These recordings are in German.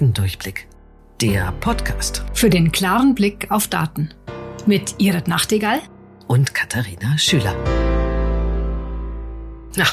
Datendurchblick. Der Podcast Für den klaren Blick auf Daten. Mit Irit Nachtigall und Katharina Schüler. Ja,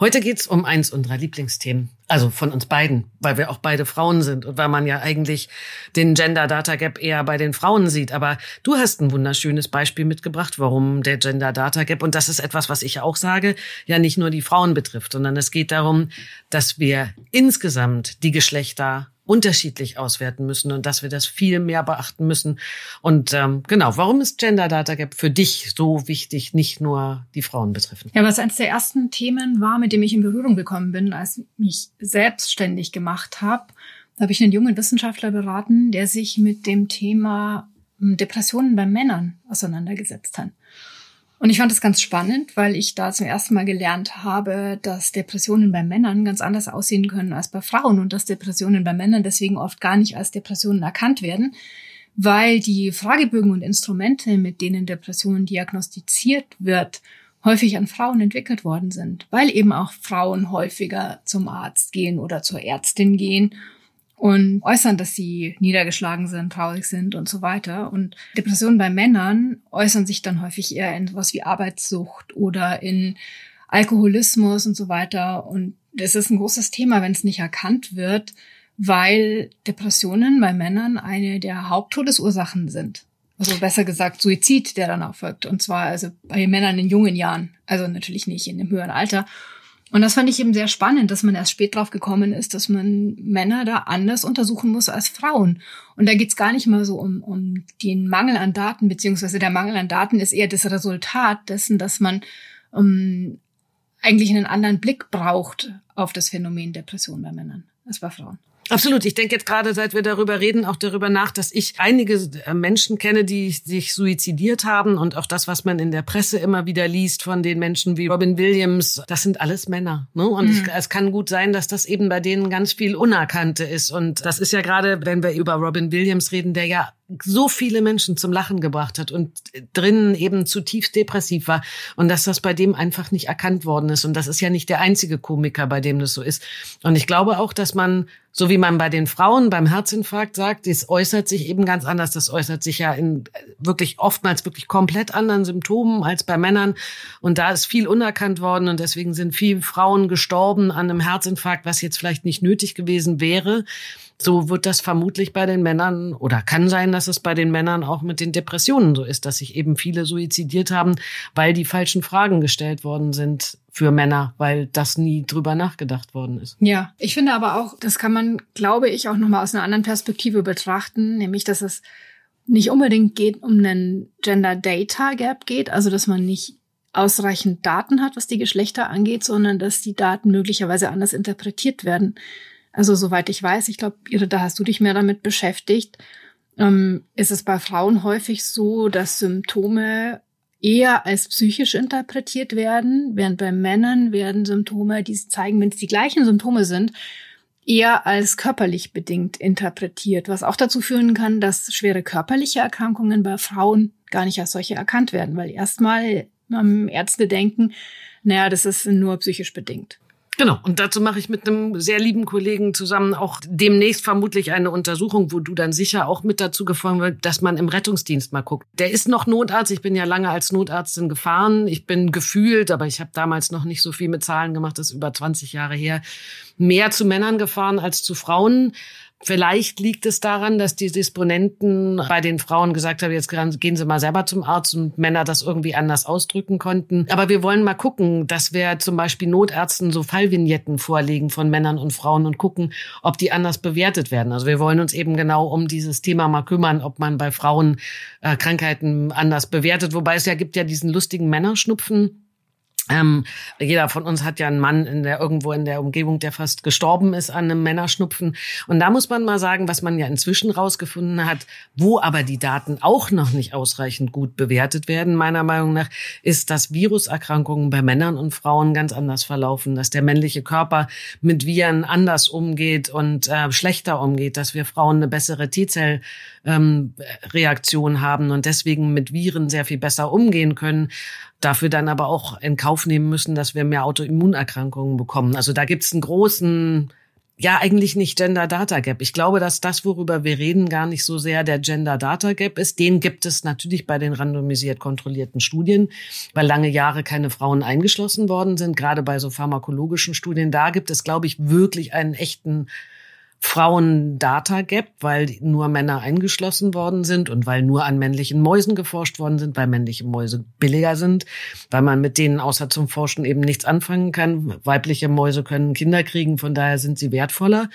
heute geht's um eins unserer Lieblingsthemen. Also von uns beiden, weil wir auch beide Frauen sind und weil man ja eigentlich den Gender Data Gap eher bei den Frauen sieht. Aber du hast ein wunderschönes Beispiel mitgebracht, warum der Gender Data Gap, und das ist etwas, was ich auch sage, ja nicht nur die Frauen betrifft, sondern es geht darum, dass wir insgesamt die Geschlechter unterschiedlich auswerten müssen und dass wir das viel mehr beachten müssen. Und ähm, genau, warum ist Gender Data Gap für dich so wichtig, nicht nur die Frauen betreffen? Ja, was eines der ersten Themen war, mit dem ich in Berührung gekommen bin, als ich mich selbstständig gemacht habe. Da habe ich einen jungen Wissenschaftler beraten, der sich mit dem Thema hm, Depressionen bei Männern auseinandergesetzt hat. Und ich fand das ganz spannend, weil ich da zum ersten Mal gelernt habe, dass Depressionen bei Männern ganz anders aussehen können als bei Frauen und dass Depressionen bei Männern deswegen oft gar nicht als Depressionen erkannt werden, weil die Fragebögen und Instrumente, mit denen Depressionen diagnostiziert wird, häufig an Frauen entwickelt worden sind, weil eben auch Frauen häufiger zum Arzt gehen oder zur Ärztin gehen und äußern, dass sie niedergeschlagen sind, traurig sind und so weiter. Und Depressionen bei Männern äußern sich dann häufig eher in sowas wie Arbeitssucht oder in Alkoholismus und so weiter. Und das ist ein großes Thema, wenn es nicht erkannt wird, weil Depressionen bei Männern eine der Haupttodesursachen sind. Also besser gesagt Suizid, der dann auch folgt. Und zwar also bei Männern in jungen Jahren. Also natürlich nicht in dem höheren Alter. Und das fand ich eben sehr spannend, dass man erst spät drauf gekommen ist, dass man Männer da anders untersuchen muss als Frauen. Und da geht's gar nicht mal so um, um den Mangel an Daten, beziehungsweise der Mangel an Daten ist eher das Resultat dessen, dass man um, ähm, eigentlich einen anderen Blick braucht auf das Phänomen Depression bei Männern als bei Frauen. Absolut. Ich denke jetzt gerade, seit wir darüber reden, auch darüber nach, dass ich einige äh, Menschen kenne, die sich suizidiert haben und auch das, was man in der Presse immer wieder liest von den Menschen wie Robin Williams, das sind alles Männer. Ne? Und mhm. es, es, kann gut sein, dass das eben bei denen ganz viel Unerkannte ist. Und das ist ja gerade, wenn wir über Robin Williams reden, der ja so viele Menschen zum Lachen gebracht hat und drinnen eben zutiefst depressiv war und dass das bei dem einfach nicht erkannt worden ist. Und das ist ja nicht der einzige Komiker, bei dem das so ist. Und ich glaube auch, dass man, so wie man bei den Frauen beim Herzinfarkt sagt, das äußert sich eben ganz anders. Das äußert sich ja in wirklich oftmals wirklich komplett anderen Symptomen als bei Männern. Und da ist viel unerkannt worden und deswegen sind viele Frauen gestorben an einem Herzinfarkt, was jetzt vielleicht nicht nötig gewesen wäre. So wird das vermutlich bei den Männern oder kann sein, dass es bei den Männern auch mit den Depressionen so ist, dass sich eben viele suizidiert haben, weil die falschen Fragen gestellt worden sind für Männer, weil das nie drüber nachgedacht worden ist. Ja, ich finde aber auch, das kann man, glaube ich, auch nochmal aus einer anderen Perspektive betrachten, nämlich, dass es nicht unbedingt geht um einen Gender Data Gap geht, also dass man nicht ausreichend Daten hat, was die Geschlechter angeht, sondern dass die Daten möglicherweise anders interpretiert werden. Also soweit ich weiß, ich glaube, da hast du dich mehr damit beschäftigt, ähm, ist es bei Frauen häufig so, dass Symptome eher als psychisch interpretiert werden, während bei Männern werden Symptome, die zeigen, wenn es die gleichen Symptome sind, eher als körperlich bedingt interpretiert, was auch dazu führen kann, dass schwere körperliche Erkrankungen bei Frauen gar nicht als solche erkannt werden, weil erstmal ähm, Ärzte denken, naja, das ist nur psychisch bedingt. Genau. Und dazu mache ich mit einem sehr lieben Kollegen zusammen auch demnächst vermutlich eine Untersuchung, wo du dann sicher auch mit dazu gefolgt wird, dass man im Rettungsdienst mal guckt. Der ist noch Notarzt. Ich bin ja lange als Notarztin gefahren. Ich bin gefühlt, aber ich habe damals noch nicht so viel mit Zahlen gemacht, das ist über 20 Jahre her, mehr zu Männern gefahren als zu Frauen. Vielleicht liegt es daran, dass die Disponenten bei den Frauen gesagt haben, jetzt gehen Sie mal selber zum Arzt und Männer das irgendwie anders ausdrücken konnten. Aber wir wollen mal gucken, dass wir zum Beispiel Notärzten so Fallvignetten vorlegen von Männern und Frauen und gucken, ob die anders bewertet werden. Also wir wollen uns eben genau um dieses Thema mal kümmern, ob man bei Frauen äh, Krankheiten anders bewertet. Wobei es ja gibt ja diesen lustigen Männerschnupfen ähm, jeder von uns hat ja einen Mann in der irgendwo in der Umgebung, der fast gestorben ist an einem Männerschnupfen. Und da muss man mal sagen, was man ja inzwischen rausgefunden hat, wo aber die Daten auch noch nicht ausreichend gut bewertet werden, meiner Meinung nach, ist, dass Viruserkrankungen bei Männern und Frauen ganz anders verlaufen, dass der männliche Körper mit Viren anders umgeht und äh, schlechter umgeht, dass wir Frauen eine bessere T-Zell ähm, Reaktion haben und deswegen mit Viren sehr viel besser umgehen können dafür dann aber auch in Kauf nehmen müssen, dass wir mehr Autoimmunerkrankungen bekommen. Also da gibt's einen großen ja, eigentlich nicht Gender Data Gap. Ich glaube, dass das, worüber wir reden, gar nicht so sehr der Gender Data Gap ist. Den gibt es natürlich bei den randomisiert kontrollierten Studien, weil lange Jahre keine Frauen eingeschlossen worden sind. Gerade bei so pharmakologischen Studien, da gibt es, glaube ich, wirklich einen echten Frauen-Data-Gap, weil nur Männer eingeschlossen worden sind und weil nur an männlichen Mäusen geforscht worden sind, weil männliche Mäuse billiger sind, weil man mit denen außer zum Forschen eben nichts anfangen kann. Weibliche Mäuse können Kinder kriegen, von daher sind sie wertvoller.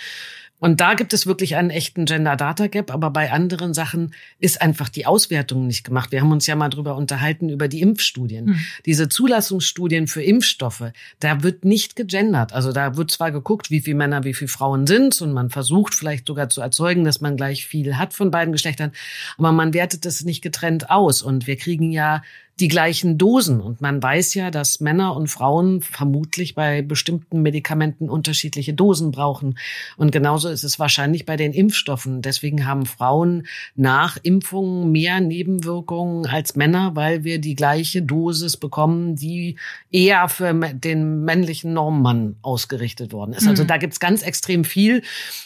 Und da gibt es wirklich einen echten Gender Data Gap, aber bei anderen Sachen ist einfach die Auswertung nicht gemacht. Wir haben uns ja mal drüber unterhalten über die Impfstudien. Hm. Diese Zulassungsstudien für Impfstoffe, da wird nicht gegendert. Also da wird zwar geguckt, wie viele Männer, wie viele Frauen sind und man versucht vielleicht sogar zu erzeugen, dass man gleich viel hat von beiden Geschlechtern, aber man wertet es nicht getrennt aus und wir kriegen ja die gleichen Dosen. Und man weiß ja, dass Männer und Frauen vermutlich bei bestimmten Medikamenten unterschiedliche Dosen brauchen. Und genauso ist es wahrscheinlich bei den Impfstoffen. Deswegen haben Frauen nach Impfungen mehr Nebenwirkungen als Männer, weil wir die gleiche Dosis bekommen, die eher für den männlichen Normmann ausgerichtet worden ist. Also mhm. da gibt's ganz extrem viel.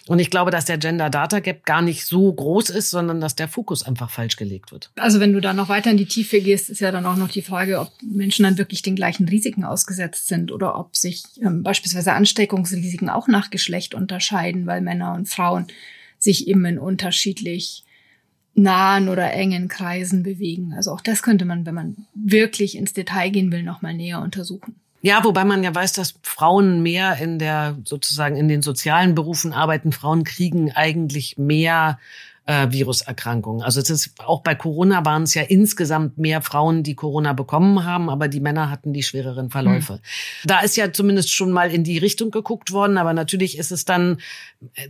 Und ich glaube, dass der Gender Data Gap gar nicht so groß ist, sondern dass der Fokus einfach falsch gelegt wird. Also wenn du da noch weiter in die Tiefe gehst, ist ja dann auch noch die Frage, ob Menschen dann wirklich den gleichen Risiken ausgesetzt sind oder ob sich ähm, beispielsweise Ansteckungsrisiken auch nach Geschlecht unterscheiden, weil Männer und Frauen sich eben in unterschiedlich nahen oder engen Kreisen bewegen. Also auch das könnte man, wenn man wirklich ins Detail gehen will, noch mal näher untersuchen. Ja, wobei man ja weiß, dass Frauen mehr in der sozusagen in den sozialen Berufen arbeiten. Frauen kriegen eigentlich mehr äh, Viruserkrankungen. Also es ist auch bei Corona waren es ja insgesamt mehr Frauen, die Corona bekommen haben, aber die Männer hatten die schwereren Verläufe. Mhm. Da ist ja zumindest schon mal in die Richtung geguckt worden, aber natürlich ist es dann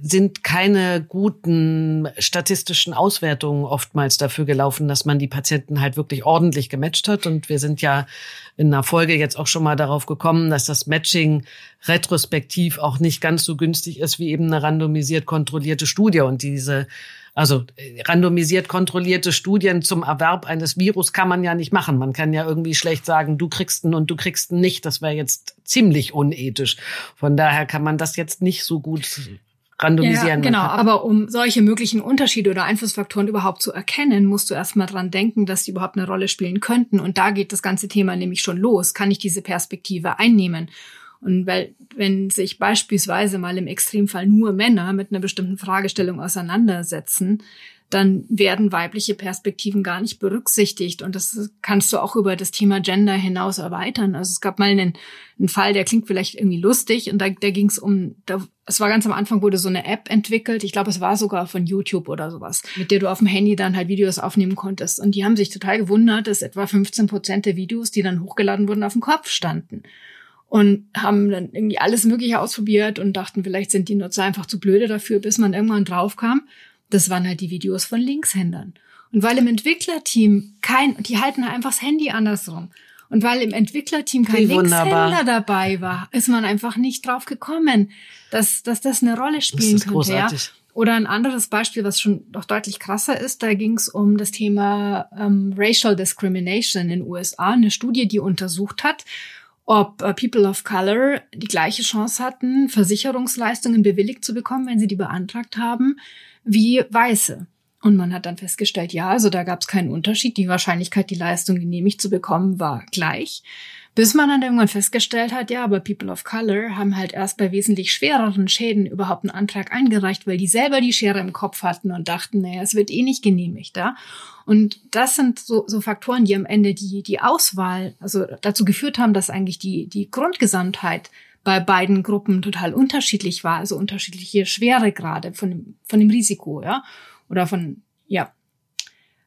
sind keine guten statistischen Auswertungen oftmals dafür gelaufen, dass man die Patienten halt wirklich ordentlich gematcht hat und wir sind ja in einer Folge jetzt auch schon mal darauf gekommen, dass das Matching retrospektiv auch nicht ganz so günstig ist wie eben eine randomisiert kontrollierte Studie und diese also äh, randomisiert kontrollierte Studien zum Erwerb eines Virus kann man ja nicht machen. Man kann ja irgendwie schlecht sagen, du kriegst ihn und du kriegst ihn nicht. Das wäre jetzt ziemlich unethisch. Von daher kann man das jetzt nicht so gut randomisieren. Ja, genau, aber um solche möglichen Unterschiede oder Einflussfaktoren überhaupt zu erkennen, musst du erstmal dran denken, dass die überhaupt eine Rolle spielen könnten. Und da geht das ganze Thema nämlich schon los. Kann ich diese Perspektive einnehmen? Und weil, wenn sich beispielsweise mal im Extremfall nur Männer mit einer bestimmten Fragestellung auseinandersetzen, dann werden weibliche Perspektiven gar nicht berücksichtigt. Und das kannst du auch über das Thema Gender hinaus erweitern. Also es gab mal einen, einen Fall, der klingt vielleicht irgendwie lustig. Und da, da ging es um, da, es war ganz am Anfang, wurde so eine App entwickelt. Ich glaube, es war sogar von YouTube oder sowas, mit der du auf dem Handy dann halt Videos aufnehmen konntest. Und die haben sich total gewundert, dass etwa 15 Prozent der Videos, die dann hochgeladen wurden, auf dem Kopf standen und haben dann irgendwie alles Mögliche ausprobiert und dachten, vielleicht sind die Nutzer einfach zu blöde dafür, bis man irgendwann draufkam. Das waren halt die Videos von Linkshändern. Und weil im Entwicklerteam kein, die halten einfach das Handy andersrum. Und weil im Entwicklerteam kein Linkshänder dabei war, ist man einfach nicht drauf gekommen, dass, dass das eine Rolle spielen das ist könnte. Großartig. Ja? Oder ein anderes Beispiel, was schon noch deutlich krasser ist, da ging es um das Thema ähm, Racial Discrimination in den USA, eine Studie, die untersucht hat, ob äh, People of Color die gleiche Chance hatten, Versicherungsleistungen bewilligt zu bekommen, wenn sie die beantragt haben, wie Weiße. Und man hat dann festgestellt, ja, also da gab es keinen Unterschied. Die Wahrscheinlichkeit, die Leistung genehmigt zu bekommen, war gleich. Bis man dann irgendwann festgestellt hat, ja, aber People of Color haben halt erst bei wesentlich schwereren Schäden überhaupt einen Antrag eingereicht, weil die selber die Schere im Kopf hatten und dachten, naja, es wird eh nicht genehmigt, ja. Und das sind so, so Faktoren, die am Ende die, die Auswahl, also dazu geführt haben, dass eigentlich die, die Grundgesamtheit bei beiden Gruppen total unterschiedlich war, also unterschiedliche Schweregrade von dem, von dem Risiko, ja. Oder von, ja,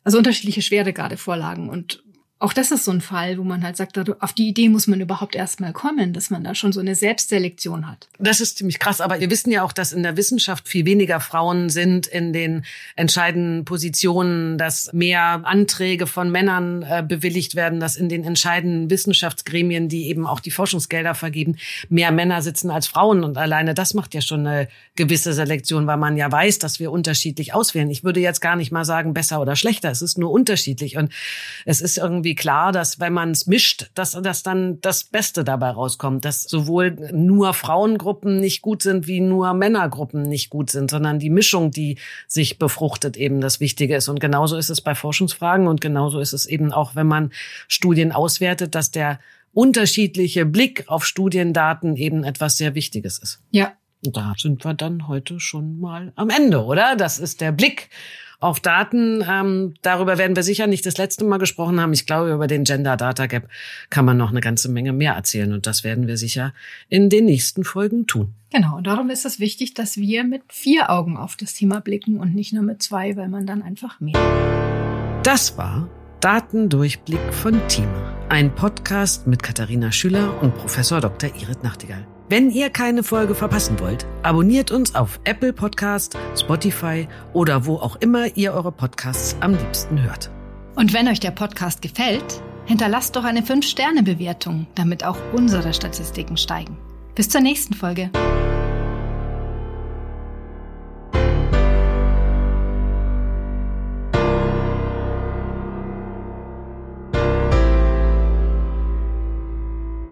also unterschiedliche Schweregrade vorlagen. Und auch das ist so ein Fall, wo man halt sagt, auf die Idee muss man überhaupt erstmal kommen, dass man da schon so eine Selbstselektion hat. Das ist ziemlich krass, aber wir wissen ja auch, dass in der Wissenschaft viel weniger Frauen sind in den entscheidenden Positionen, dass mehr Anträge von Männern äh, bewilligt werden, dass in den entscheidenden Wissenschaftsgremien, die eben auch die Forschungsgelder vergeben, mehr Männer sitzen als Frauen und alleine das macht ja schon eine gewisse Selektion, weil man ja weiß, dass wir unterschiedlich auswählen. Ich würde jetzt gar nicht mal sagen besser oder schlechter, es ist nur unterschiedlich und es ist irgendwie irgendwie klar, dass wenn man es mischt, dass, dass dann das Beste dabei rauskommt, dass sowohl nur Frauengruppen nicht gut sind, wie nur Männergruppen nicht gut sind, sondern die Mischung, die sich befruchtet, eben das Wichtige ist. Und genauso ist es bei Forschungsfragen und genauso ist es eben auch, wenn man Studien auswertet, dass der unterschiedliche Blick auf Studiendaten eben etwas sehr Wichtiges ist. Ja. Und da sind wir dann heute schon mal am Ende, oder? Das ist der Blick auf Daten. Ähm, darüber werden wir sicher nicht das letzte Mal gesprochen haben. Ich glaube, über den Gender Data Gap kann man noch eine ganze Menge mehr erzählen. Und das werden wir sicher in den nächsten Folgen tun. Genau, und darum ist es wichtig, dass wir mit vier Augen auf das Thema blicken und nicht nur mit zwei, weil man dann einfach mehr. Das war Datendurchblick von Thema. Ein Podcast mit Katharina Schüler und Professor Dr. Irit Nachtigall. Wenn ihr keine Folge verpassen wollt, abonniert uns auf Apple Podcast, Spotify oder wo auch immer ihr eure Podcasts am liebsten hört. Und wenn euch der Podcast gefällt, hinterlasst doch eine 5-Sterne-Bewertung, damit auch unsere Statistiken steigen. Bis zur nächsten Folge.